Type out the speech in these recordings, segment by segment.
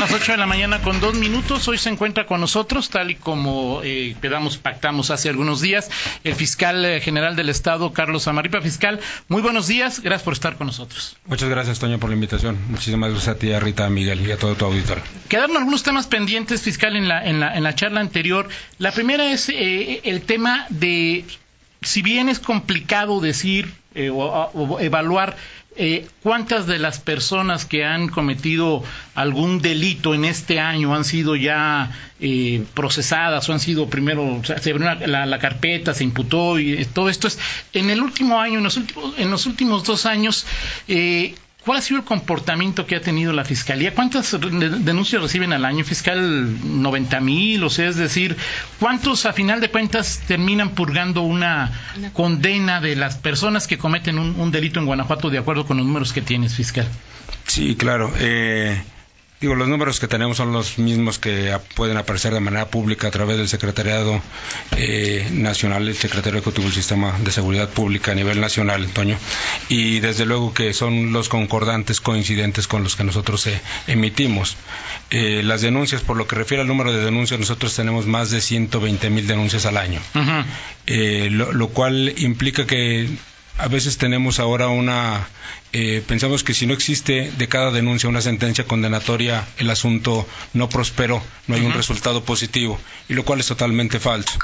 Son las 8 de la mañana con dos minutos. Hoy se encuentra con nosotros, tal y como eh, quedamos, pactamos hace algunos días, el fiscal eh, general del Estado, Carlos Amaripa. Fiscal, muy buenos días. Gracias por estar con nosotros. Muchas gracias, Toño, por la invitación. Muchísimas gracias a ti, a Rita, a Miguel y a todo tu auditorio. Quedaron algunos temas pendientes, fiscal, en la, en la, en la charla anterior. La primera es eh, el tema de, si bien es complicado decir o, o evaluar eh, ¿cuántas de las personas que han cometido algún delito en este año han sido ya eh, procesadas o han sido primero, se abrió la, carpeta, se imputó y todo esto es, en el último año, en los últimos, en los últimos dos años, eh, ¿Cuál ha sido el comportamiento que ha tenido la Fiscalía? ¿Cuántas denuncias reciben al año fiscal? 90 mil, o sea, es decir, ¿cuántos a final de cuentas terminan purgando una condena de las personas que cometen un, delito en Guanajuato de acuerdo con los números que tienes, fiscal? Sí, claro. Eh, Digo, los números que tenemos son los mismos que pueden aparecer de manera pública a través del Secretariado eh, Nacional, el Secretario Ejecutivo del Sistema de Seguridad Pública a nivel nacional, Antonio, y desde luego que son los concordantes, coincidentes con los que nosotros eh, emitimos. Eh, las denuncias, por lo que refiere al número de denuncias, nosotros tenemos más de 120 mil denuncias al año, lo cual implica que a veces tenemos ahora una eh, pensamos que si no existe de cada denuncia una sentencia condenatoria, el asunto no prosperó, no hay un resultado positivo, y lo cual es totalmente falso.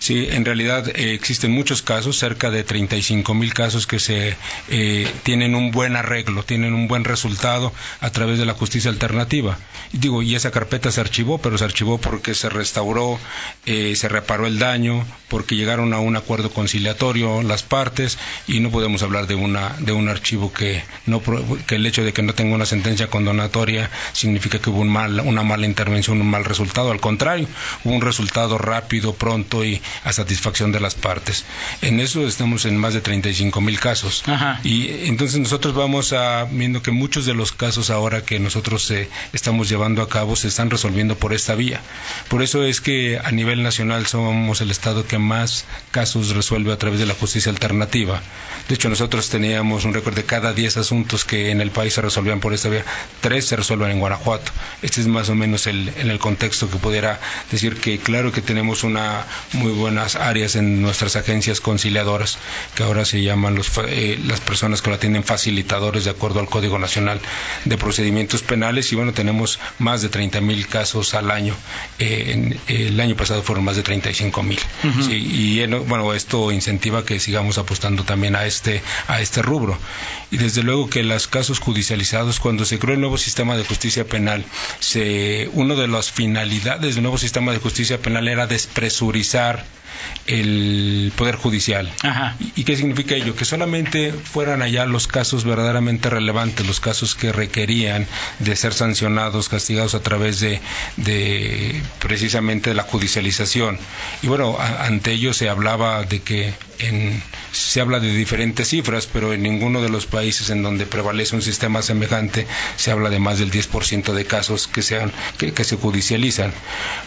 Sí, en realidad eh, existen muchos casos, cerca de 35 mil casos que se eh, tienen un buen arreglo, tienen un buen resultado a través de la justicia alternativa. Y digo, y esa carpeta se archivó, pero se archivó porque se restauró, se reparó el daño, porque llegaron a un acuerdo conciliatorio las partes, y no podemos hablar de una de un archivo que no, que el hecho de que no tenga una sentencia condonatoria significa que hubo un mal, una mala intervención, un mal resultado. Al contrario, hubo un resultado rápido, pronto y a satisfacción de las partes. En eso estamos en más de 35 mil casos. Y entonces nosotros vamos a viendo que muchos de los casos ahora que nosotros eh, estamos llevando a cabo se están resolviendo por esta vía. Por eso es que a nivel nacional somos el estado que más casos resuelve a través de la justicia alternativa. De hecho, nosotros teníamos un récord de cada 10 asuntos que en el país se resolvían por esta vía, tres se resuelven en Guanajuato. Este es más o menos el, en el contexto que pudiera decir que claro que tenemos una muy buenas áreas en nuestras agencias conciliadoras, que ahora se llaman los, eh, las personas que lo atienden facilitadores de acuerdo al Código Nacional de Procedimientos Penales y bueno, tenemos más de 30 mil casos al año. Eh, el año pasado fueron más de 35 mil. y bueno, esto incentiva que sigamos apostando también a este, a este rubro. Y desde luego que los casos judicializados, cuando se creó el nuevo sistema de justicia penal, se, una de las finalidades del nuevo sistema de justicia penal era despresurizar el Poder Judicial. ¿Y, qué significa ello? Que solamente fueran allá los casos verdaderamente relevantes, los casos que requerían de ser sancionados, castigados a través de, de precisamente la judicialización. Y bueno, ante ello se hablaba de que en, se habla de diferentes cifras, pero en ninguno de los países en donde prevalece un sistema semejante se habla de más del 10% de casos que, sean, que, que se judicializan.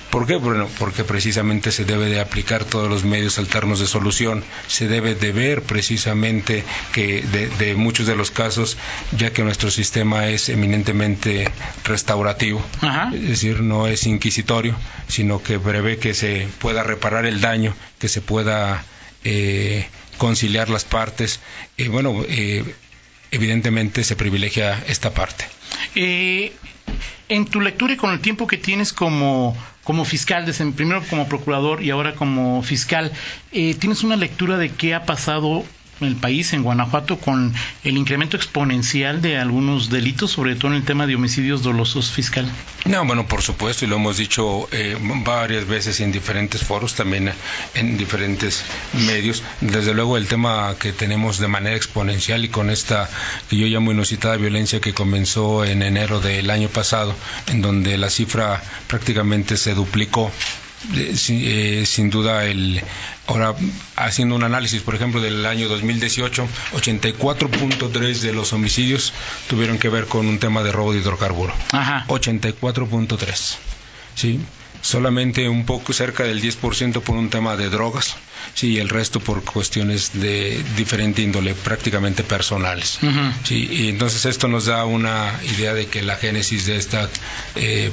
¿Por qué? Bueno, porque precisamente se debe de aplicar todos los medios alternos de solución. Se debe de ver precisamente que de, muchos de los casos, ya que nuestro sistema es eminentemente restaurativo, es decir, no es inquisitorio, sino que prevé que se pueda reparar el daño, que se pueda eh, conciliar las partes. Y bueno, eh, evidentemente se privilegia esta parte. Eh, en tu lectura y con el tiempo que tienes como, como fiscal, desde, primero como procurador y ahora como fiscal, eh, ¿tienes una lectura de qué ha pasado el país, en Guanajuato, con el incremento exponencial de algunos delitos, sobre todo en el tema de homicidios dolosos fiscal? No, bueno, por supuesto, y lo hemos dicho eh, varias veces en diferentes foros, también en diferentes medios. Desde luego, el tema que tenemos de manera exponencial y con esta que yo llamo inusitada violencia que comenzó en enero del año pasado, en donde la cifra prácticamente se duplicó eh, sin duda el ahora haciendo un análisis por ejemplo del año 2018 84.3 de los homicidios tuvieron que ver con un tema de robo de hidrocarburo. 84.3 sí solamente un poco cerca del 10% por un tema de drogas, sí, el resto por cuestiones de diferente índole, prácticamente personales. sí, y entonces esto nos da una idea de que la génesis de esta eh,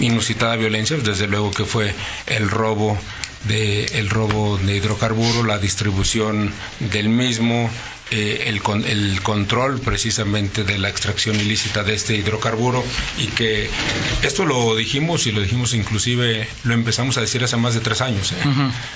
inusitada violencia, desde luego que fue el robo de el robo de hidrocarburo, la distribución del mismo, eh, el, el, control precisamente de la extracción ilícita de este hidrocarburo y que esto lo dijimos y lo dijimos inclusive, lo empezamos a decir hace más de tres años ¿eh?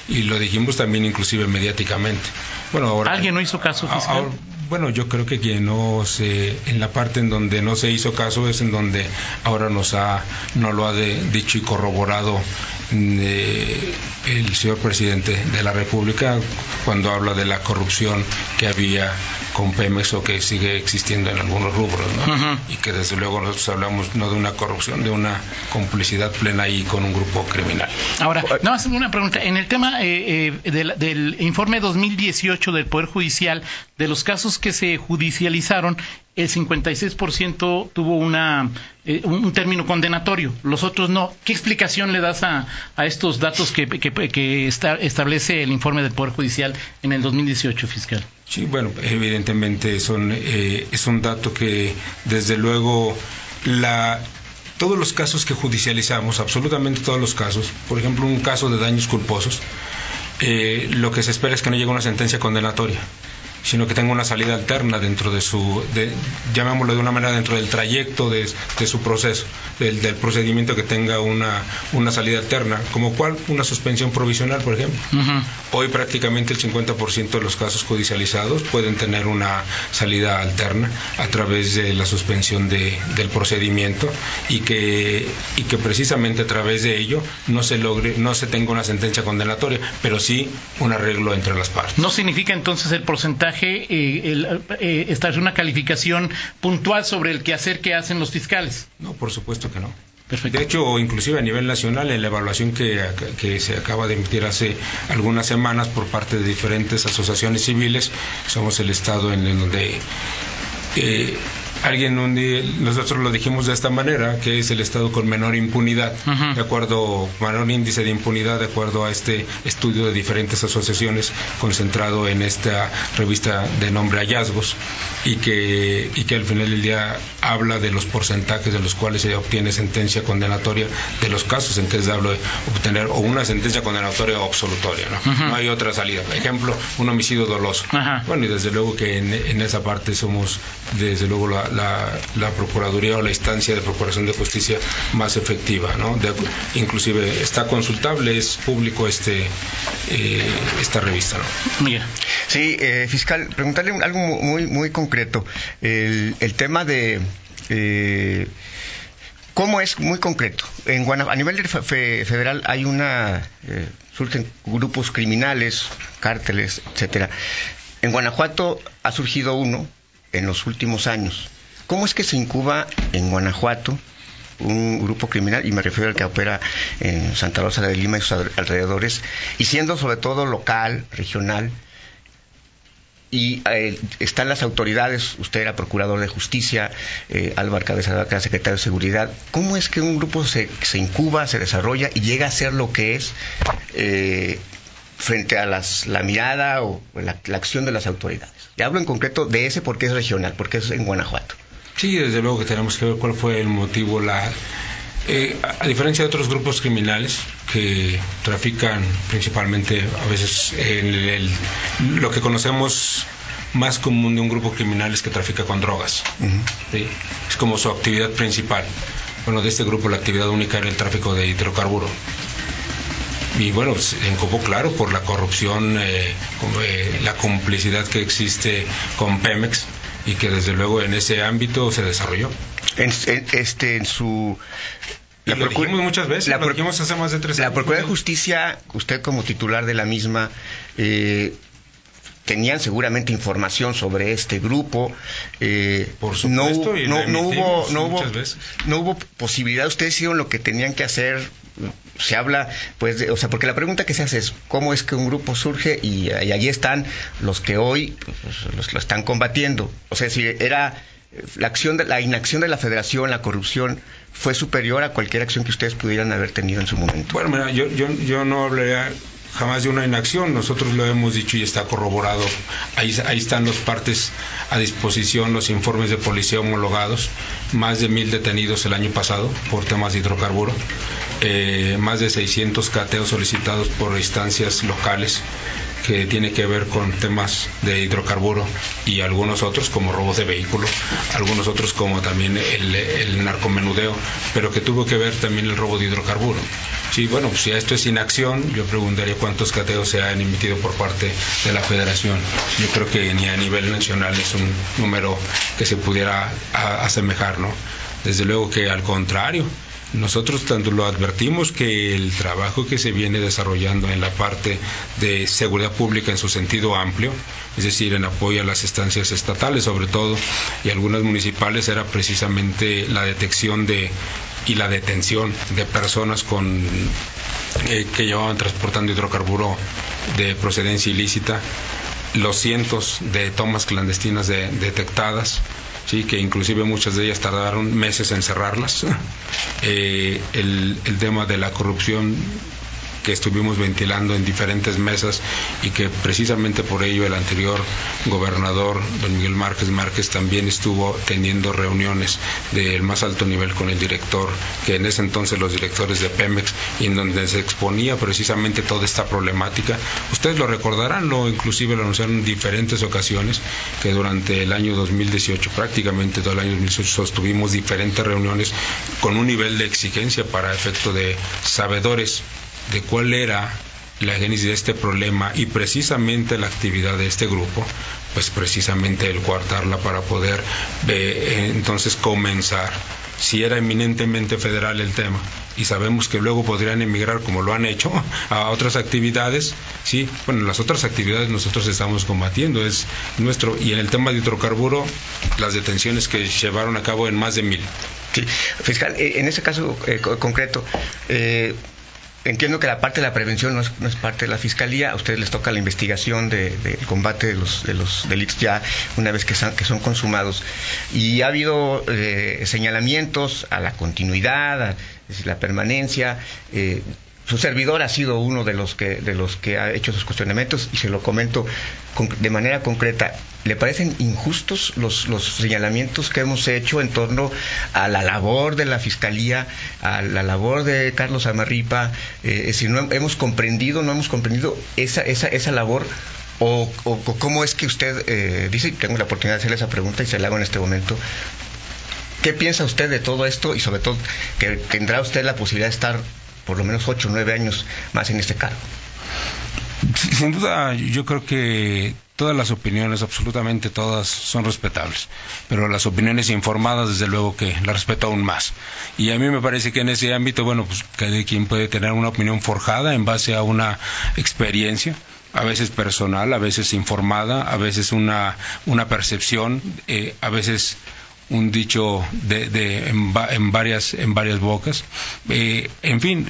y lo dijimos también inclusive mediáticamente. Bueno, ahora, ¿Alguien no hizo caso fiscal? Bueno, yo creo que quien no se, en la parte en donde no se hizo caso es en donde ahora nos ha, no lo ha dicho y corroborado el señor presidente de la República cuando habla de la corrupción que había con Pemex o que sigue existiendo en algunos rubros, ¿no? Y que desde luego nosotros hablamos no de una corrupción, de una complicidad plena ahí con un grupo criminal. Ahora, no, hacer una pregunta. En el tema eh, eh, del, del informe 2018 del Poder Judicial, de los casos que se judicializaron, el 56% tuvo una, eh, un término condenatorio, los otros no. ¿Qué explicación le das a, a estos datos que, que, establece el informe del Poder Judicial en el 2018 fiscal? Sí, bueno, evidentemente son, eh, es un dato que desde luego la, todos los casos que judicializamos, absolutamente todos los casos, por ejemplo un caso de daños culposos, eh, lo que se espera es que no llegue una sentencia condenatoria sino que tenga una salida alterna dentro de su, de, llamémoslo de una manera, dentro del trayecto de, su proceso, del, procedimiento que tenga una, una salida alterna, como cual una suspensión provisional, por ejemplo. Hoy prácticamente el 50% de los casos judicializados pueden tener una salida alterna a través de la suspensión de, del procedimiento y que, y que precisamente a través de ello no se logre, no se tenga una sentencia condenatoria, pero sí un arreglo entre las partes. ¿No significa entonces el porcentaje eh, eh, establecer una calificación puntual sobre el quehacer que hacen los fiscales. No, por supuesto que no. De hecho, inclusive a nivel nacional, en la evaluación que, que, se acaba de emitir hace algunas semanas por parte de diferentes asociaciones civiles, somos el Estado en, en donde eh, alguien un día, nosotros lo dijimos de esta manera, que es el estado con menor impunidad, de acuerdo, menor índice de impunidad, de acuerdo a este estudio de diferentes asociaciones concentrado en esta revista de nombre Hallazgos, y que, y que al final del día habla de los porcentajes de los cuales se obtiene sentencia condenatoria, de los casos en que se habla de obtener o una sentencia condenatoria o absolutoria, ¿no? No hay otra salida. Por ejemplo, un homicidio doloso. Bueno, y desde luego que en, en esa parte somos, desde luego, la, la, Procuraduría o la instancia de Procuración de Justicia más efectiva. ¿no? inclusive está consultable, es público este eh, esta revista. ¿no? Sí, eh, fiscal, preguntarle algo muy, muy concreto. El, el tema de... Eh, ¿Cómo es muy concreto? En a nivel federal hay una... surgen grupos criminales, cárteles, etcétera. En Guanajuato ha surgido uno en los últimos años. ¿Cómo es que se incuba en Guanajuato un grupo criminal, y me refiero al que opera en Santa Rosa de Lima y sus alrededores, y siendo sobre todo local, regional, y eh, están las autoridades, usted era procurador de justicia, eh, Álvaro Cabeza era secretario de seguridad, ¿cómo es que un grupo se, se, incuba, se desarrolla y llega a ser lo que es eh, frente a las, la mirada o la, la acción de las autoridades? Y hablo en concreto de ese porque es regional, porque es en Guanajuato. Sí, desde luego que tenemos que ver cuál fue el motivo. La, eh, a diferencia de otros grupos criminales que trafican principalmente a veces en el, lo que conocemos más común de un grupo criminal es que trafica con drogas. Es como su actividad principal. Bueno, de este grupo la actividad única era el tráfico de hidrocarburo. Y bueno, en como claro por la corrupción, eh, eh, la complicidad que existe con Pemex y que desde luego en ese ámbito se desarrolló. En, este, en su la lo dijimos muchas veces, la, lo dijimos hace más de tres años. La Procuraduría de Justicia, usted como titular de la misma, eh, tenían seguramente información sobre este grupo. Eh, Por supuesto, no, no, hubo, no hubo, no hubo posibilidad. Ustedes hicieron lo que tenían que hacer se habla, pues, de, o sea, porque la pregunta que se hace es cómo es que un grupo surge y, allí están los que hoy pues, los, lo están combatiendo. O sea, si era la acción de, la inacción de la federación, la corrupción, fue superior a cualquier acción que ustedes pudieran haber tenido en su momento. Bueno, mira, yo, yo, yo no hablaría jamás de una inacción. Nosotros lo hemos dicho y está corroborado. Ahí, ahí están los partes a disposición, los informes de policía homologados. Más de mil detenidos el año pasado por temas de hidrocarburo. Eh, más de 600 cateos solicitados por instancias locales que tiene que ver con temas de hidrocarburo y algunos otros como robos de vehículos, algunos otros como también el, el narcomenudeo, pero que tuvo que ver también el robo de hidrocarburo. Sí, bueno, pues si esto es inacción, yo preguntaría cuántos cateos se han emitido por parte de la federación. Yo creo que ni a nivel nacional es un número que se pudiera asemejar, ¿no? Desde luego que al contrario, nosotros tanto lo advertimos que el trabajo que se viene desarrollando en la parte de seguridad pública en su sentido amplio, es decir, en apoyo a las estancias estatales sobre todo y algunas municipales, era precisamente la detección de y la detención de personas con que llevaban transportando hidrocarburo de procedencia ilícita, los cientos de tomas clandestinas detectadas, sí, que inclusive muchas de ellas tardaron meses en cerrarlas. Eh, el tema de la corrupción que estuvimos ventilando en diferentes mesas y que precisamente por ello el anterior gobernador, don Miguel Márquez Márquez, también estuvo teniendo reuniones del más alto nivel con el director, que en ese entonces los directores de Pemex, y en donde se exponía precisamente toda esta problemática. Ustedes lo recordarán, lo inclusive lo anunciaron en diferentes ocasiones, que durante el año 2018, prácticamente todo el año 2018, sostuvimos diferentes reuniones con un nivel de exigencia para efecto de sabedores de cuál era la génesis de este problema y precisamente la actividad de este grupo, pues precisamente el coartarla para poder eh, entonces comenzar. Si era eminentemente federal el tema y sabemos que luego podrían emigrar como lo han hecho a otras actividades, sí, bueno, las otras actividades nosotros estamos combatiendo, es nuestro, y en el tema de hidrocarburo, las detenciones que llevaron a cabo en más de mil. Sí, fiscal, eh, en ese caso eh, concreto, eh, entiendo que la parte de la prevención no es, es, parte de la fiscalía, a ustedes les toca la investigación del de, de combate de los, de los delitos ya una vez que son, consumados. Y ha habido eh, señalamientos a la continuidad, a, decir, la permanencia. Eh, su servidor ha sido uno de los que de los que ha hecho esos cuestionamientos y se lo comento con, de manera concreta. ¿Le parecen injustos los, señalamientos que hemos hecho en torno a la labor de la Fiscalía, a la labor de Carlos Amarripa? Eh, si no hemos comprendido, no hemos comprendido esa, esa, esa labor o, o, cómo es que usted eh, dice, y tengo la oportunidad de hacerle esa pregunta y se la hago en este momento, ¿qué piensa usted de todo esto y sobre todo que tendrá usted la posibilidad de estar por lo menos ocho o nueve años más en este cargo? Sin duda, yo creo que todas las opiniones, absolutamente todas, son respetables, pero las opiniones informadas, desde luego que las respeto aún más. Y a mí me parece que en ese ámbito, bueno, pues cada quien puede tener una opinión forjada en base a una experiencia a veces personal, a veces informada, a veces una, una percepción, eh, a veces un dicho de, de en, en, varias en varias bocas. Eh, en fin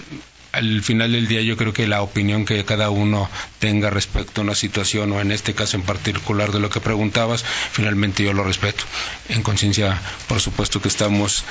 al final del día yo creo que la opinión que cada uno tenga respecto a una situación o en este caso en particular de lo que preguntabas, finalmente yo lo respeto. En conciencia, por supuesto que estamos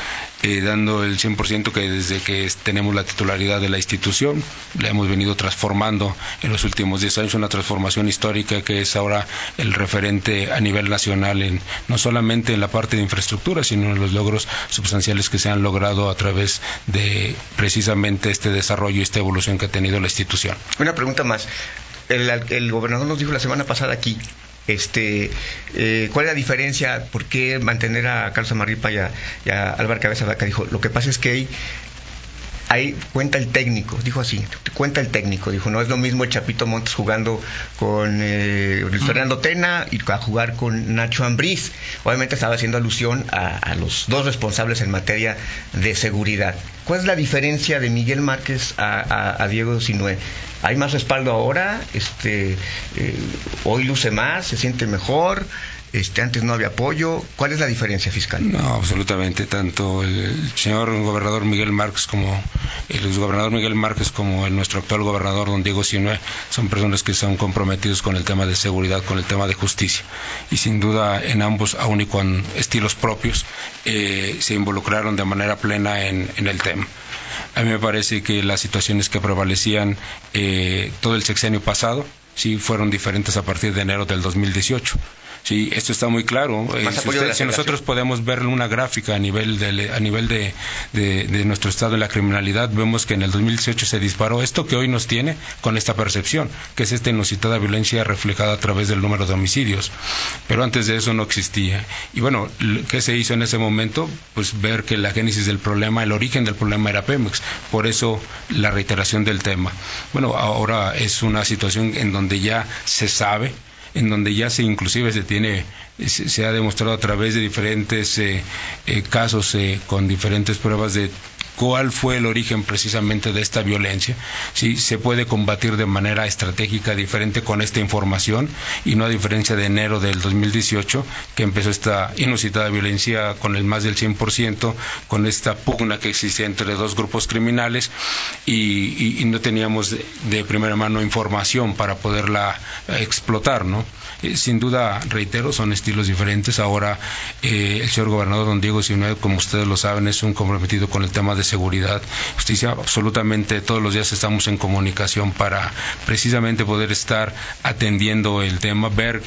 eh, dando el 100% que desde que tenemos la titularidad de la institución, la hemos venido transformando en los últimos 10 años, una transformación histórica que es ahora el referente a nivel nacional, en, no solamente en la parte de infraestructura, sino en los logros sustanciales que se han logrado a través de precisamente este desarrollo y esta evolución que ha tenido la institución. Una pregunta más. El, el gobernador nos dijo la semana pasada aquí este, eh, ¿Cuál es la diferencia? ¿Por qué mantener a Carlos Amarripa y a, a Álvaro Cabeza Vaca? Dijo, lo que pasa es que ahí, ahí cuenta el técnico, dijo así, cuenta el técnico, dijo, no es lo mismo el Chapito Montes jugando con eh, Luis Fernando Tena y a jugar con Nacho Ambriz. Obviamente estaba haciendo alusión a, a los dos responsables en materia de seguridad. ¿Cuál es la diferencia de Miguel Márquez a, a, a Diego Sinué? ¿Hay más respaldo ahora? Este, eh, ¿Hoy luce más? ¿Se siente mejor? Este, antes no había apoyo. ¿Cuál es la diferencia fiscal? No, absolutamente. Tanto el señor gobernador Miguel Márquez como el gobernador Miguel Márquez como el, nuestro actual gobernador don Diego Sinue son personas que son comprometidos con el tema de seguridad, con el tema de justicia. Y sin duda en ambos, aun y con estilos propios, eh, se involucraron de manera plena en, el tema. A mí me parece que las situaciones que prevalecían eh, todo el sexenio pasado sí fueron diferentes a partir de enero del 2018. Sí, esto está muy claro. Eh, si, nosotros podemos ver una gráfica a nivel, de, a nivel de, de, nuestro estado de la criminalidad, vemos que en el 2018 se disparó esto que hoy nos tiene con esta percepción, que es esta inusitada violencia reflejada a través del número de homicidios. Pero antes de eso no existía. Y bueno, ¿qué se hizo en ese momento? Pues ver que la génesis del problema, el origen del problema era Pemex. Por eso la reiteración del tema. Bueno, ahora es una situación en donde ya se sabe en donde ya se inclusive se tiene se, ha demostrado a través de diferentes eh, eh, casos eh, con diferentes pruebas de cuál fue el origen precisamente de esta violencia, si se puede combatir de manera estratégica diferente con esta información y no a diferencia de enero del 2018 que empezó esta inusitada violencia con el más del 100%, con esta pugna que existe entre dos grupos criminales y, no teníamos de, primera mano información para poderla explotar, ¿no? sin duda, reitero, son estilos diferentes. Ahora, eh, el señor gobernador don Diego Sinue, como ustedes lo saben, es un comprometido con el tema de seguridad, justicia. Absolutamente todos los días estamos en comunicación para precisamente poder estar atendiendo el tema, ver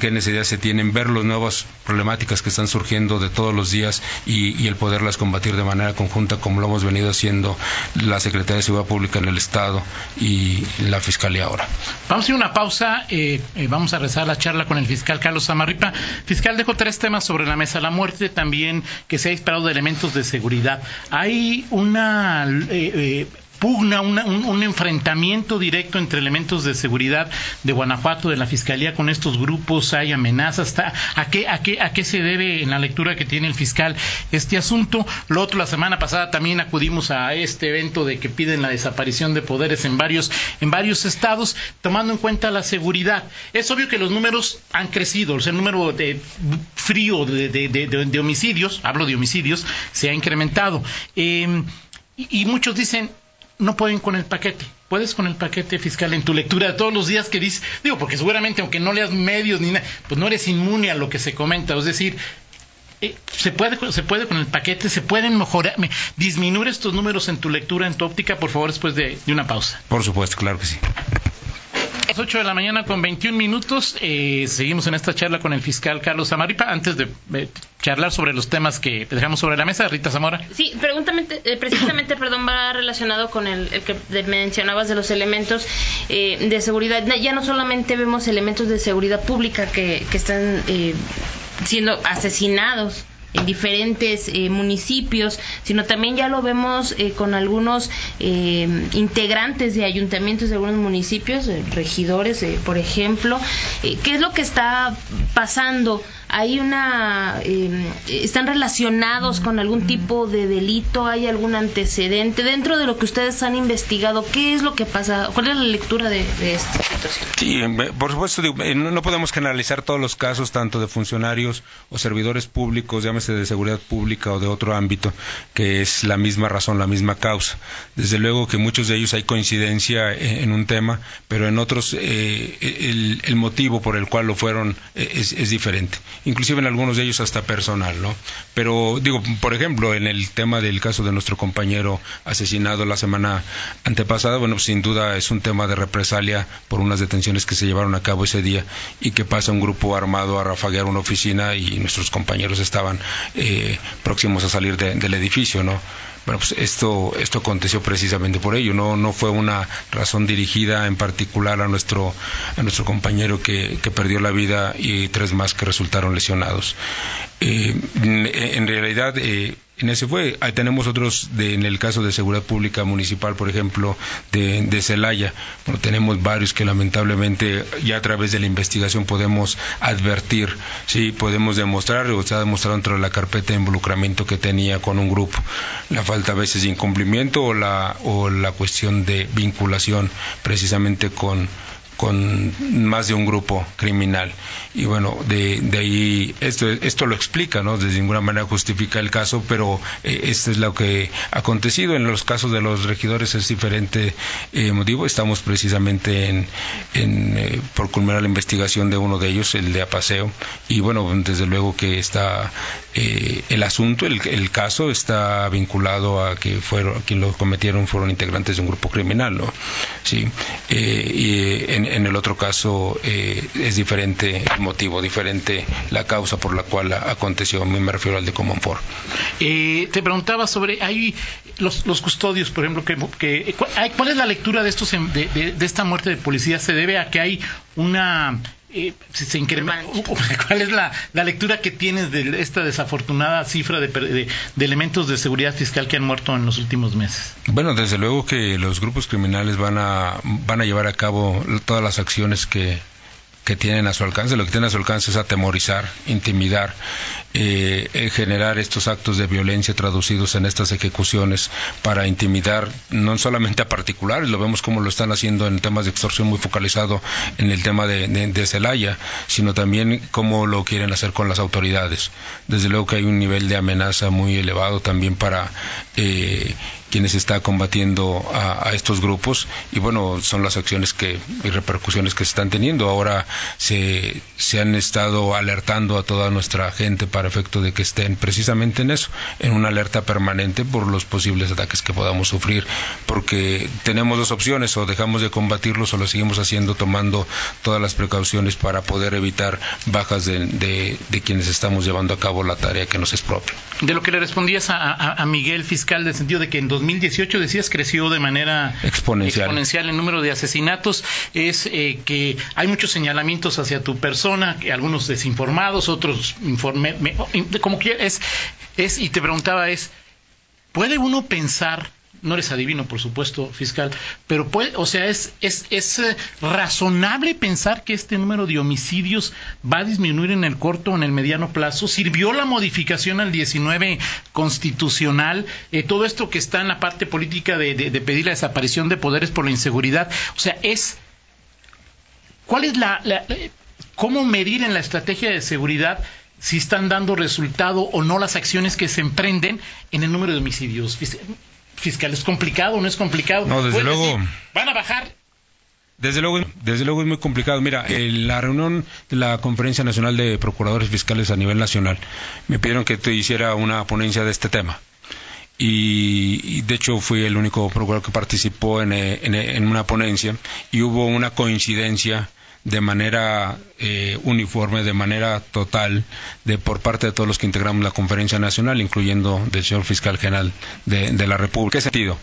qué necesidades se tienen, ver las nuevas problemáticas que están surgiendo de todos los días y, el poderlas combatir de manera conjunta, como lo hemos venido haciendo la Secretaría de Seguridad Pública en el Estado y la Fiscalía ahora. Vamos a hacer una pausa. Eh, eh, vamos a rezar la charla con el fiscal Carlos Amarripa. Fiscal, dejo tres temas sobre la mesa. La muerte también, que se ha disparado de elementos de seguridad. Hay una eh, eh pugna, un, enfrentamiento directo entre elementos de seguridad de Guanajuato, de la Fiscalía con estos grupos, hay amenazas, ¿a qué, a, qué, ¿a qué se debe en la lectura que tiene el fiscal este asunto? Lo otro, la semana pasada también acudimos a este evento de que piden la desaparición de poderes en varios, en varios estados, tomando en cuenta la seguridad. Es obvio que los números han crecido, el número de frío de, homicidios, hablo de homicidios, se ha incrementado. Eh, y muchos dicen, no pueden con el paquete. Puedes con el paquete fiscal en tu lectura de todos los días que dices, digo, porque seguramente aunque no leas medios ni nada, pues no eres inmune a lo que se comenta. Es decir, eh, se puede se puede con el paquete, se pueden mejorar, disminuir estos números en tu lectura, en tu óptica, por favor, después de una pausa. Por supuesto, claro que sí. Las 8 de la mañana con 21 minutos. Eh, seguimos en esta charla con el fiscal Carlos Amaripa. Antes de charlar sobre los temas que dejamos sobre la mesa, Rita Zamora. Sí, eh, precisamente, perdón, va relacionado con el, que mencionabas de los elementos eh, de seguridad. Ya no solamente vemos elementos de seguridad pública que, que están siendo asesinados en diferentes eh, municipios, sino también ya lo vemos eh, con algunos eh, integrantes de ayuntamientos de algunos municipios, regidores, por ejemplo. ¿Qué es lo que está pasando? Hay una em, están relacionados con algún tipo de delito hay algún antecedente dentro de lo que ustedes han investigado qué es lo que pasa cuál es la lectura de, esta situación sí por supuesto eh, no, podemos generalizar todos los casos tanto de funcionarios o servidores públicos llámese de seguridad pública o de otro ámbito que es la misma razón la misma causa. Desde luego que muchos de ellos hay coincidencia en un tema pero en otros eh, el, motivo por el cual lo fueron eh, es diferente inclusive en algunos de ellos hasta personal, ¿no? Pero digo, por ejemplo, en el tema del caso de nuestro compañero asesinado la semana antepasada, bueno, sin duda es un tema de represalia por unas detenciones que se llevaron a cabo ese día y que pasa un grupo armado a rafaguear una oficina y nuestros compañeros estaban eh, próximos a salir del edificio, ¿no? Bueno, pues esto, esto aconteció precisamente por ello, no, no fue una razón dirigida en particular a nuestro, a nuestro compañero que, que perdió la vida y tres más que resultaron lesionados. Eh, en realidad, eh, en ese fue. Ahí tenemos otros, de, en el caso de seguridad pública municipal, por ejemplo, de, Celaya. Bueno, tenemos varios que lamentablemente ya a través de la investigación podemos advertir, sí, podemos demostrar, o ha demostrado dentro de la carpeta de involucramiento que tenía con un grupo. La falta a veces de incumplimiento o la, o la cuestión de vinculación precisamente con con más de un grupo criminal. Y bueno, de, de ahí esto, esto lo explica, ¿no? De ninguna manera justifica el caso, pero eh, esto es lo que ha acontecido. En los casos de los regidores es diferente eh, motivo. Estamos precisamente en, en eh, por culminar la investigación de uno de ellos, el de Apaseo. Y bueno, desde luego que está eh, el asunto, el, el, caso está vinculado a que fueron, lo cometieron fueron integrantes de un grupo criminal, ¿no? Sí. y en, en, el otro caso es diferente el motivo, diferente la causa por la cual aconteció. Me refiero al de Common Four. te preguntaba sobre, hay los, los custodios, por ejemplo, que, que ¿cuál es la lectura de estos de, de, de, esta muerte de policía? ¿Se debe a que hay una eh, se incrementa, ¿Cuál es la, la, lectura que tienes de esta desafortunada cifra de, de, de, elementos de seguridad fiscal que han muerto en los últimos meses? Bueno, desde luego que los grupos criminales van a, van a llevar a cabo todas las acciones que, que tienen a su alcance. Lo que tienen a su alcance es atemorizar, intimidar, eh, generar estos actos de violencia traducidos en estas ejecuciones para intimidar no solamente a particulares, lo vemos como lo están haciendo en temas de extorsión muy focalizado en el tema de, de, de Celaya, sino también cómo lo quieren hacer con las autoridades. Desde luego que hay un nivel de amenaza muy elevado también para eh, quienes está combatiendo a, estos grupos y bueno son las acciones que y repercusiones que se están teniendo. Ahora se, se han estado alertando a toda nuestra gente para efecto de que estén precisamente en eso en una alerta permanente por los posibles ataques que podamos sufrir porque tenemos dos opciones o dejamos de combatirlos o lo seguimos haciendo tomando todas las precauciones para poder evitar bajas de, quienes estamos llevando a cabo la tarea que nos es propia. De lo que le respondías a, Miguel fiscal del sentido de que en 2018 decías creció de manera exponencial, exponencial el número de asesinatos. Es eh, que hay muchos señalamientos hacia tu persona que algunos desinformados otros informe, me, como que es es y te preguntaba es puede uno pensar no eres adivino, por supuesto, fiscal, pero puede, o sea, es, es, es eh, razonable pensar que este número de homicidios va a disminuir en el corto o en el mediano plazo. ¿Sirvió la modificación al 19 constitucional? Eh, todo esto que está en la parte política de, de, pedir la desaparición de poderes por la inseguridad. O sea, es. ¿Cuál es la. ¿Cómo medir en la estrategia de seguridad? si están dando resultado o no las acciones que se emprenden en el número de homicidios fiscal. ¿Es complicado o no es complicado? No, desde luego. Decir, van a bajar. Desde luego, desde luego es muy complicado. Mira, en la reunión de la Conferencia Nacional de Procuradores Fiscales a nivel nacional me pidieron que te hiciera una ponencia de este tema. Y, y, de hecho fui el único procurador que participó en, en, en una ponencia y hubo una coincidencia de manera eh, uniforme, de manera total, de por parte de todos los que integramos la conferencia nacional, incluyendo del señor fiscal general de, de la República. ¿Qué sentido?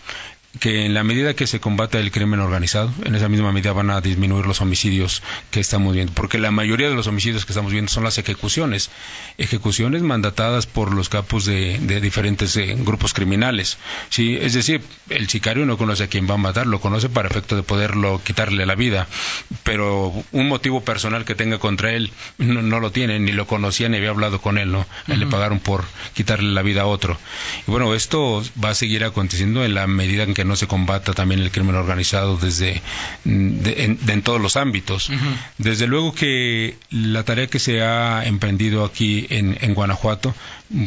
Que en la medida que se combate el crimen organizado, en esa misma medida van a disminuir los homicidios que estamos viendo, porque la mayoría de los homicidios que estamos viendo son las ejecuciones, ejecuciones mandatadas por los capos de, de diferentes eh, grupos criminales, sí, es decir, el sicario no conoce a quién va a matar, lo conoce para efecto de poderlo quitarle la vida, pero un motivo personal que tenga contra él no, no lo tiene, ni lo conocía ni había hablado con él, no, uh -huh. le pagaron por quitarle la vida a otro, y bueno, esto va a seguir aconteciendo en la medida en que no se combata también el crimen organizado desde de, en, de, en, todos los ámbitos. Uh -huh. Desde luego que la tarea que se ha emprendido aquí en, en, Guanajuato,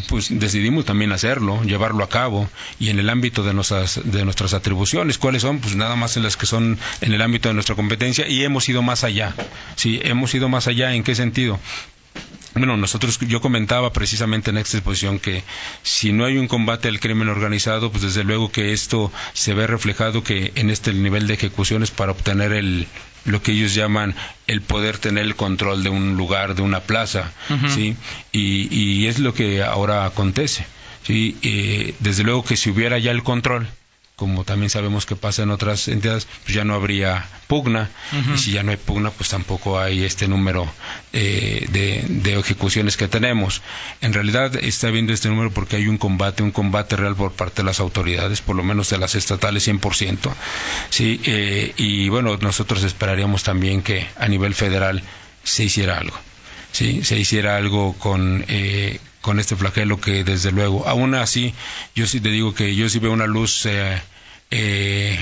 pues decidimos también hacerlo, llevarlo a cabo y en el ámbito de nuestras de nuestras atribuciones, cuáles son, pues nada más en las que son en el ámbito de nuestra competencia y hemos ido más allá. Sí, hemos ido más allá. ¿En qué sentido? Bueno, nosotros, yo comentaba precisamente en esta exposición que si no hay un combate al crimen organizado, pues desde luego que esto se ve reflejado que en este nivel de ejecuciones para obtener el, lo que ellos llaman el poder tener el control de un lugar, de una plaza, uh -huh. ¿sí? Y, y, es lo que ahora acontece, ¿sí? Y desde luego que si hubiera ya el control, como también sabemos que pasa en otras entidades, pues ya no habría pugna, uh -huh. y si ya no hay pugna, pues tampoco hay este número eh, de, de, ejecuciones que tenemos. En realidad está viendo este número porque hay un combate, un combate real por parte de las autoridades, por lo menos de las estatales 100%. ¿sí? Eh, y bueno, nosotros esperaríamos también que a nivel federal se hiciera algo. ¿sí? Se hiciera algo con... Eh, con este flagelo que desde luego, aún así, yo sí te digo que yo sí veo una luz eh, eh,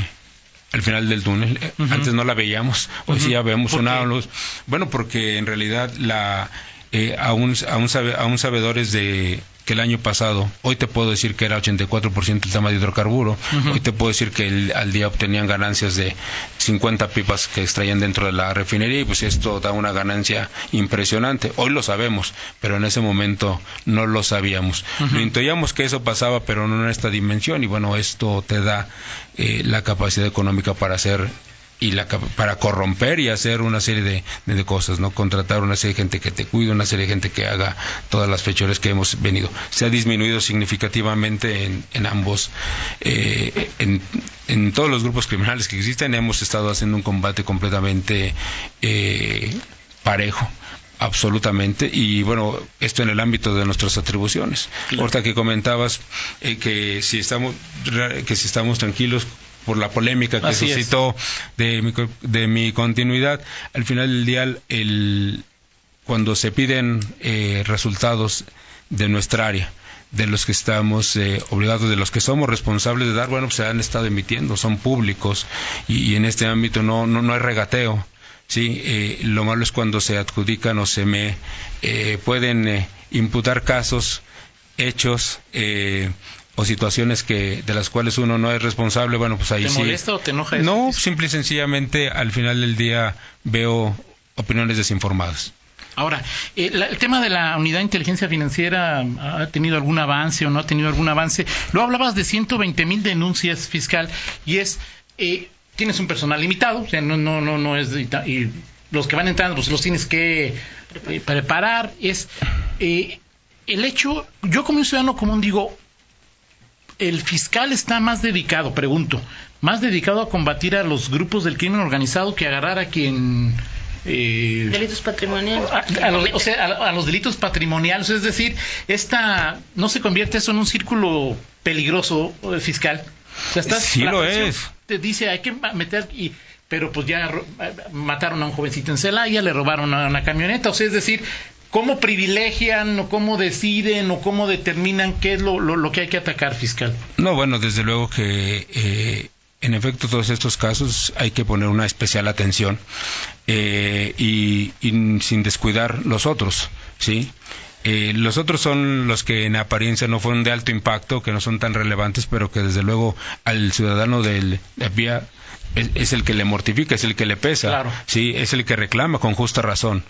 al final del túnel. Eh, antes no la veíamos, hoy sí ya vemos una luz. Bueno, porque en realidad la eh, aún, aún, sabe, aún sabedores de que el año pasado, hoy te puedo decir que era 84% el tema de hidrocarburo, hoy te puedo decir que al día obtenían ganancias de 50 pipas que extraían dentro de la refinería y pues esto da una ganancia impresionante. Hoy lo sabemos, pero en ese momento no lo sabíamos. Lo intuíamos que eso pasaba, pero no en esta dimensión y bueno, esto te da eh, la capacidad económica para hacer y la, para corromper y hacer una serie de, de, cosas, ¿no? Contratar una serie de gente que te cuide, una serie de gente que haga todas las fechorías que hemos venido. Se ha disminuido significativamente en, en ambos, eh, en, en, todos los grupos criminales que existen, hemos estado haciendo un combate completamente eh, parejo absolutamente y bueno esto en el ámbito de nuestras atribuciones ahorita que comentabas eh, que si estamos que si estamos tranquilos por la polémica que suscitó de mi, de mi, continuidad. Al final del día, el, cuando se piden eh, resultados de nuestra área, de los que estamos eh, obligados, de los que somos responsables de dar, bueno, pues se han estado emitiendo, son públicos y, en este ámbito no, no, no hay regateo. Sí, eh, lo malo es cuando se adjudican o se me pueden imputar casos, hechos, o situaciones que de las cuales uno no es responsable, bueno, pues ahí sí. ¿Te molesta o te enoja No, simple y sencillamente al final del día veo opiniones desinformadas. Ahora, eh, el tema de la unidad de inteligencia financiera ha tenido algún avance o no ha tenido algún avance. Lo hablabas de 120 mil denuncias fiscal y es eh, tienes un personal limitado, o sea, no no no no es y los que van entrando pues los tienes que eh, preparar. Es el hecho, yo como un ciudadano común digo, el fiscal está más dedicado, pregunto, más dedicado a combatir a los grupos del crimen organizado que agarrar a quien... Eh, delitos patrimoniales. A, los, o sea, a, los delitos patrimoniales. Es decir, esta no se convierte eso en un círculo peligroso eh, fiscal. sí lo es. Te dice, hay que meter... Y, pero pues ya mataron a un jovencito en Celaya, le robaron una camioneta. O sea, es decir, ¿Cómo privilegian o cómo deciden o cómo determinan qué es lo, lo, que hay que atacar fiscal? No, bueno, desde luego que eh, en efecto todos estos casos hay que poner una especial atención eh, y, sin descuidar los otros, ¿sí? Eh, los otros son los que en apariencia no fueron de alto impacto, que no son tan relevantes, pero que desde luego al ciudadano de vía es, el que le mortifica, es el que le pesa, sí, es el que reclama con justa razón.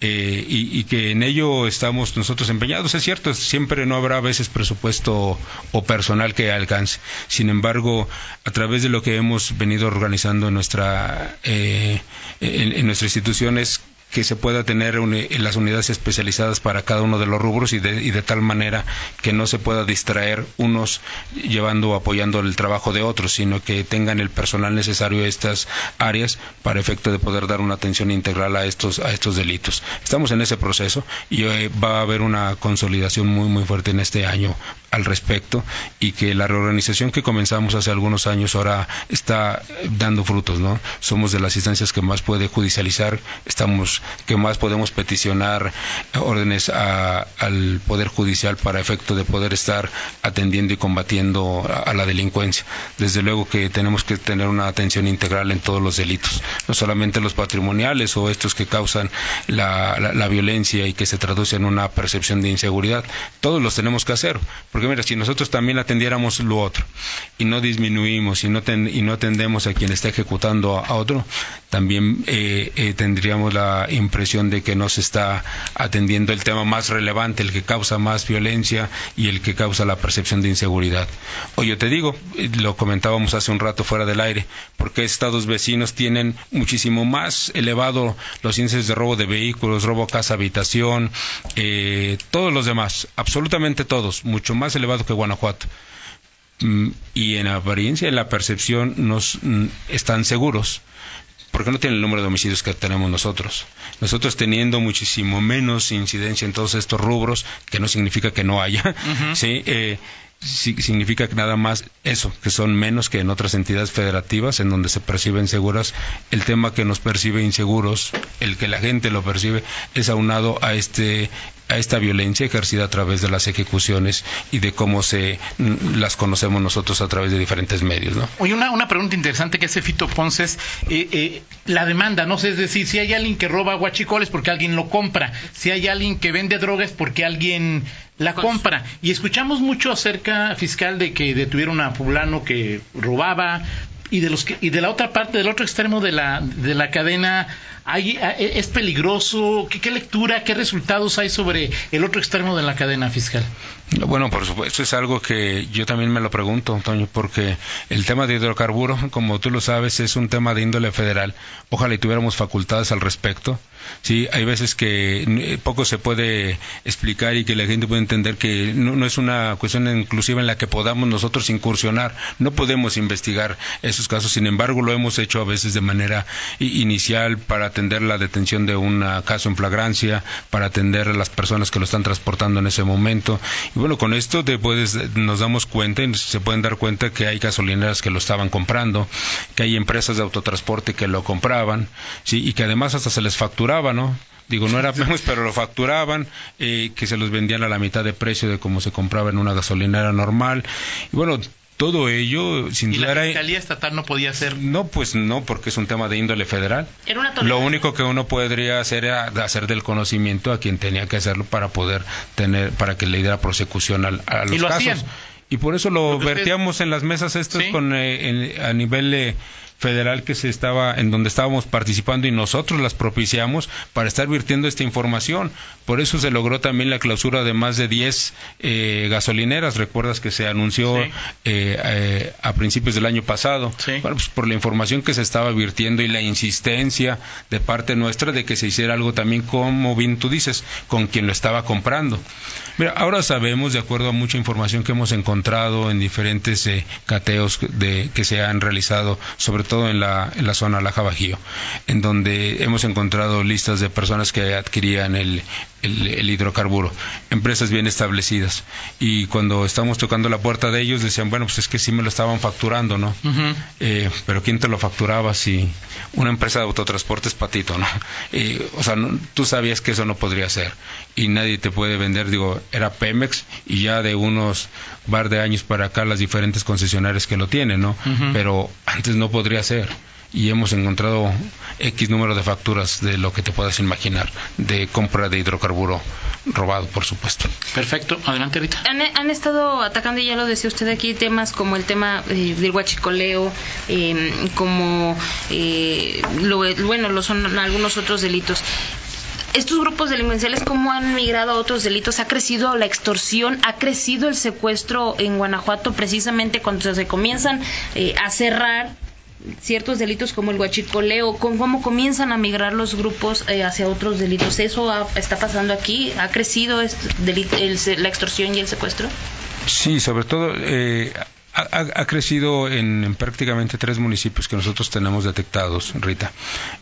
Eh, y, que en ello estamos nosotros empeñados. Es cierto, siempre no habrá a veces presupuesto o personal que alcance. Sin embargo, a través de lo que hemos venido organizando en nuestra, eh, en, en nuestra institución es que se pueda tener en las unidades especializadas para cada uno de los rubros y de, y de, tal manera que no se pueda distraer unos llevando o apoyando el trabajo de otros, sino que tengan el personal necesario a estas áreas para efecto de poder dar una atención integral a estos a estos delitos. Estamos en ese proceso y eh, va a haber una consolidación muy muy fuerte en este año al respecto y que la reorganización que comenzamos hace algunos años ahora está dando frutos, ¿no? Somos de las instancias que más puede judicializar, estamos que más podemos peticionar órdenes al poder judicial para efecto de poder estar atendiendo y combatiendo a, la delincuencia. Desde luego que tenemos que tener una atención integral en todos los delitos, no solamente los patrimoniales o estos que causan la, la violencia y que se traducen en una percepción de inseguridad. Todos los tenemos que hacer porque mira, si nosotros también atendiéramos lo otro y no disminuimos y no, y no atendemos a quien está ejecutando a, otro, también eh, eh, tendríamos la impresión de que no se está atendiendo el tema más relevante, el que causa más violencia y el que causa la percepción de inseguridad. O yo te digo, eh, lo comentábamos hace un rato fuera del aire, porque estados vecinos tienen muchísimo más elevado los índices de robo de vehículos, robo casa habitación, todos los demás, absolutamente todos, mucho más elevado que Guanajuato. Mm, y en apariencia, en la percepción, nos mm, están seguros porque no tienen el número de homicidios que tenemos nosotros. Nosotros teniendo muchísimo menos incidencia en todos estos rubros, que no significa que no haya, ¿sí? Eh, significa que nada más eso, que son menos que en otras entidades federativas en donde se perciben seguras. El tema que nos percibe inseguros, el que la gente lo percibe, es aunado a este a esta violencia ejercida a través de las ejecuciones y de cómo se mm, las conocemos nosotros a través de diferentes medios. ¿no? Oye, una, una pregunta interesante que hace Fito Ponce es eh, eh, la demanda, ¿no? es decir, si hay alguien que roba guachicoles porque alguien lo compra, si hay alguien que vende drogas porque alguien la compra. Y escuchamos mucho acerca, fiscal, de que detuvieron a fulano que robaba, y de los que, y de la otra parte del otro extremo de la de la cadena hay, es peligroso ¿Qué, qué lectura qué resultados hay sobre el otro extremo de la cadena fiscal bueno, por supuesto, es algo que yo también me lo pregunto, Antonio, porque el tema de hidrocarburos, como tú lo sabes, es un tema de índole federal. Ojalá y tuviéramos facultades al respecto. Sí, hay veces que eh, poco se puede explicar y que la gente puede entender que no, es una cuestión inclusiva en la que podamos nosotros incursionar. No podemos investigar esos casos. Sin embargo, lo hemos hecho a veces de manera inicial para atender la detención de un caso en flagrancia, para atender a las personas que lo están transportando en ese momento bueno, con esto puedes, nos damos cuenta, y se pueden dar cuenta que hay gasolineras que lo estaban comprando, que hay empresas de autotransporte que lo compraban, sí, y que además hasta se les facturaba, ¿no? digo, no era menos, pero lo facturaban, eh, que se los vendían a la mitad de precio de como se compraba en una gasolinera normal. Y bueno, todo ello, sin ¿Y la Fiscalía Estatal no podía hacer? No, pues no, porque es un tema de índole federal. Lo único que uno podría hacer era hacer del conocimiento a quien tenía que hacerlo para poder tener, para que le diera prosecución a, los ¿Y lo casos. Y por eso lo, vertíamos en las mesas estas con, eh, a nivel... Eh, federal que se estaba en donde estábamos participando y nosotros las propiciamos para estar virtiendo esta información. Por eso se logró también la clausura de más de 10 eh, gasolineras. Recuerdas que se anunció eh, eh, a principios del año pasado. Bueno, pues por la información que se estaba virtiendo y la insistencia de parte nuestra de que se hiciera algo también como bien tú dices, con quien lo estaba comprando. Mira, ahora sabemos, de acuerdo a mucha información que hemos encontrado en diferentes cateos de, que se han realizado, sobre todo en la, en la zona Laja Bajío, en donde hemos encontrado listas de personas que adquirían el, el, hidrocarburo, empresas bien establecidas. Y cuando estamos tocando la puerta de ellos, decían, bueno, pues es que sí me lo estaban facturando, ¿no? Eh, pero ¿quién te lo facturaba si una empresa de autotransporte es patito, ¿no? Eh, o sea, tú sabías que eso no podría ser. Y nadie te puede vender, digo, era Pemex y ya de unos bar de años para acá las diferentes concesionarias que lo tienen, ¿no? Pero antes no podría ser y hemos encontrado X número de facturas de lo que te puedas imaginar de compra de hidrocarburo robado, por supuesto. Perfecto, adelante Rita. Han, estado atacando, y ya lo decía usted aquí, temas como el tema eh, del huachicoleo, eh, como, eh, lo, bueno, lo son algunos otros delitos estos grupos delincuenciales, ¿cómo han migrado a otros delitos? ¿Ha crecido la extorsión? ¿Ha crecido el secuestro en Guanajuato precisamente cuando se comienzan a cerrar ciertos delitos como el huachicoleo, cómo comienzan a migrar los grupos eh, hacia otros delitos. ¿Eso está pasando aquí? ¿Ha crecido la extorsión y el secuestro? Sí, sobre todo eh, ha, crecido en, prácticamente tres municipios que nosotros tenemos detectados, Rita.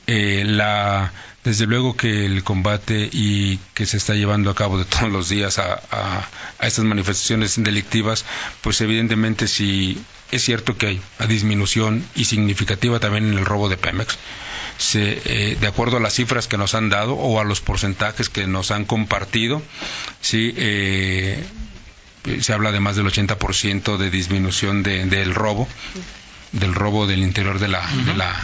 Eh, la, desde luego que el combate y que se está llevando a cabo de todos los días a, a estas manifestaciones delictivas, pues evidentemente si es cierto que hay disminución y significativa también en el robo de Pemex. Eh, de acuerdo a las cifras que nos han dado o a los porcentajes que nos han compartido, sí, eh, se habla de más del 80% de disminución del robo del robo del interior de la, de la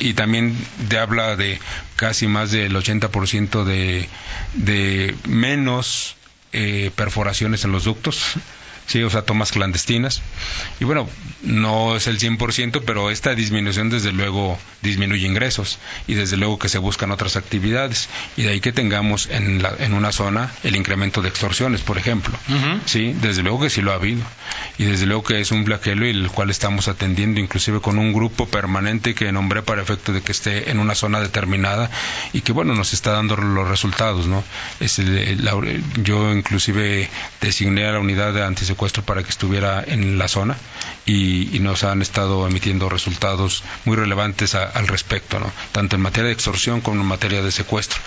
y también de, habla de casi más del 80% de, de menos eh, perforaciones en los ductos sí, o sea, tomas clandestinas. Y bueno, no es el 100%, pero esta disminución desde luego disminuye ingresos y desde luego que se buscan otras actividades. Y de ahí que tengamos en, la, en una zona el incremento de extorsiones, por ejemplo. Sí, desde luego que sí lo ha habido. Y desde luego que es un flagelo y el cual estamos atendiendo inclusive con un grupo permanente que nombré para efecto de que esté en una zona determinada y que bueno, nos está dando los resultados, ¿no? Es yo inclusive designé a la unidad de antisecuestro secuestro para que estuviera en la zona y, nos han estado emitiendo resultados muy relevantes al respecto, ¿no? tanto en materia de extorsión como en materia de secuestro.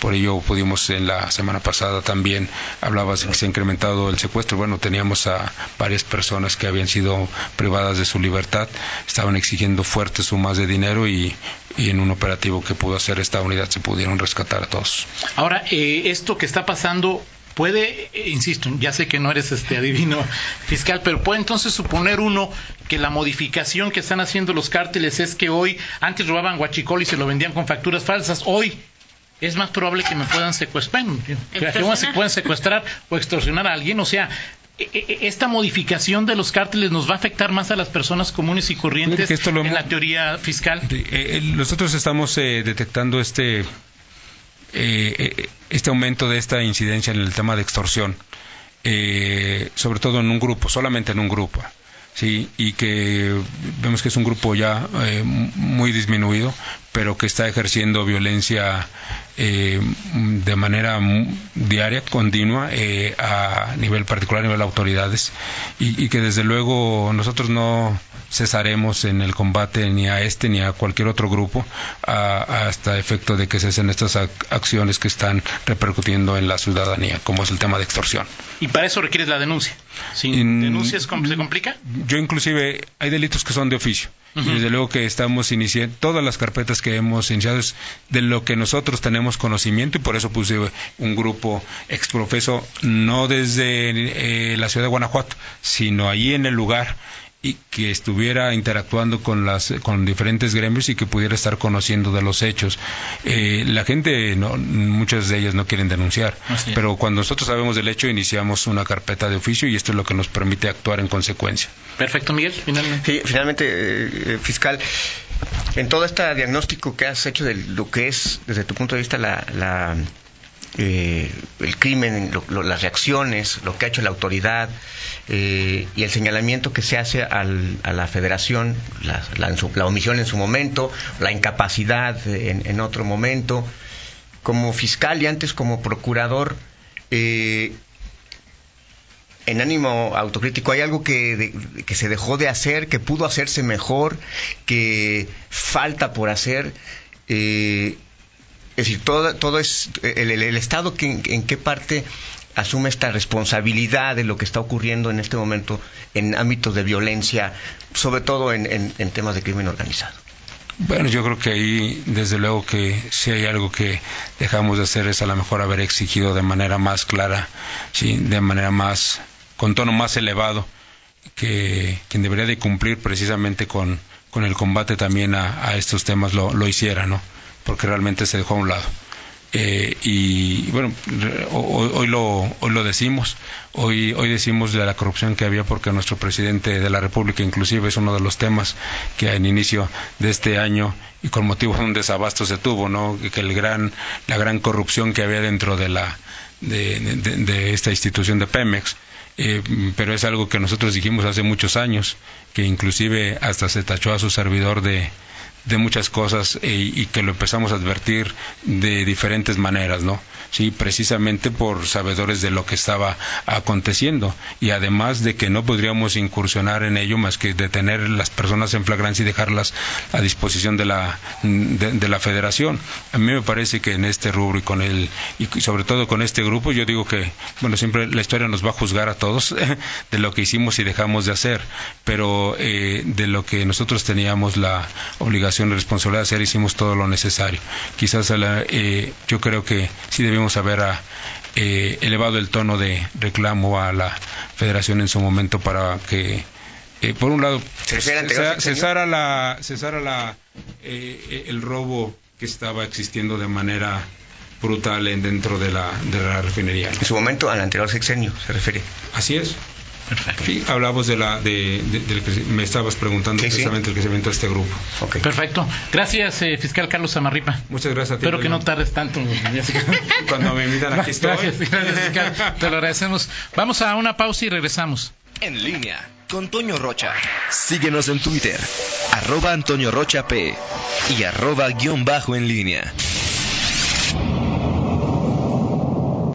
Por ello pudimos en la semana pasada también, hablabas que se ha incrementado el secuestro. Bueno, teníamos a varias personas que habían sido privadas de su libertad, estaban exigiendo fuertes sumas de dinero y, en un operativo que pudo hacer esta unidad se pudieron rescatar a todos. Ahora, eh, esto que está pasando puede, eh, insisto, ya sé que no eres este adivino fiscal, pero puede entonces suponer uno que la modificación que están haciendo los cárteles es que hoy, antes robaban guachicol y se lo vendían con facturas falsas, hoy es más probable que me puedan secuestrar, que se puedan secuestrar o extorsionar a alguien, o sea, e, e, e, esta modificación de los cárteles nos va a afectar más a las personas comunes y corrientes en la teoría fiscal. Eh, eh, nosotros estamos eh, detectando este este aumento de esta incidencia en el tema de extorsión, sobre todo en un grupo, solamente en un grupo. Sí, y que vemos que es un grupo ya muy disminuido, pero que está ejerciendo violencia eh, de manera diaria, continua, eh, a nivel particular, a nivel de autoridades, y, que desde luego nosotros no cesaremos en el combate ni a este ni a cualquier otro grupo hasta efecto de que cesen estas acciones que están repercutiendo en la ciudadanía, como es el tema de extorsión. ¿Y para eso requieres la denuncia? ¿Sin denuncias se complica? Yo inclusive, hay delitos que son de oficio. Y desde luego que estamos iniciando, todas las carpetas que hemos iniciado es de lo que nosotros tenemos conocimiento y por eso puse un grupo exprofeso, no desde eh, la ciudad de Guanajuato, sino allí en el lugar y que estuviera interactuando con las con diferentes gremios y que pudiera estar conociendo de los hechos. Eh, la gente no, muchas de ellas no quieren denunciar pero cuando nosotros sabemos del hecho iniciamos una carpeta de oficio y esto es lo que nos permite actuar en consecuencia. Perfecto Miguel finalmente. Finalmente eh, fiscal en todo este diagnóstico que has hecho de lo que es desde tu punto de vista la eh, el crimen, las reacciones, lo que ha hecho la autoridad eh, y el señalamiento que se hace a la federación, la, omisión en su momento, la incapacidad en, otro momento. Como fiscal y antes como procurador, eh, en ánimo autocrítico, ¿hay algo que, que, se dejó de hacer, que pudo hacerse mejor, que falta por hacer? Es decir, todo, todo es el, Estado que, en, qué parte asume esta responsabilidad de lo que está ocurriendo en este momento en ámbitos de violencia, sobre todo en, temas de crimen organizado. Bueno, yo creo que ahí, desde luego que si hay algo que dejamos de hacer es a lo mejor haber exigido de manera más clara, sí, de manera más, con tono más elevado, que quien debería de cumplir precisamente con, con el combate también a, a estos temas lo, lo hiciera, ¿no? Porque realmente se dejó a un lado. Eh, y bueno, hoy, hoy, lo, hoy lo decimos, hoy, hoy decimos de la corrupción que había porque nuestro presidente de la República inclusive es uno de los temas que en inicio de este año y con motivo de un desabasto se tuvo, ¿no? Que el gran, la gran corrupción que había dentro de la, de, esta institución de Pemex. Eh, pero es algo que nosotros dijimos hace muchos años, que inclusive hasta se tachó a su servidor de, de muchas cosas eh, y que lo empezamos a advertir de diferentes maneras, ¿no? Sí, precisamente por sabedores de lo que estaba aconteciendo y además de que no podríamos incursionar en ello más que detener las personas en flagrancia y dejarlas a disposición de la de, la Federación. A mí me parece que en este rubro y con el y sobre todo con este grupo yo digo que bueno siempre la historia nos va a juzgar a todos de lo que hicimos y dejamos de hacer, pero eh, de lo que nosotros teníamos la obligación responsabilidad de hacer, hicimos todo lo necesario. Quizás eh, yo creo que sí debemos haber ah, eh, elevado el tono de reclamo a la federación en su momento para que, eh, por un lado, cesara, la, cesara la, el robo que estaba existiendo de manera brutal dentro de la, de la refinería. En su momento, al anterior sexenio, se refiere. Así es. Perfecto. Sí, hablamos de la, de, del que me estabas preguntando precisamente el crecimiento de este grupo. Okay. Perfecto. Gracias, eh, fiscal Carlos Amarripa. Muchas gracias a ti. Espero que no tardes tanto. Cuando me invitan aquí estoy. Gracias, gracias fiscal. Te lo agradecemos. Vamos a una pausa y regresamos. En línea con Toño Rocha. Síguenos en Twitter, arroba Antonio Rocha P y arroba guion bajo en línea.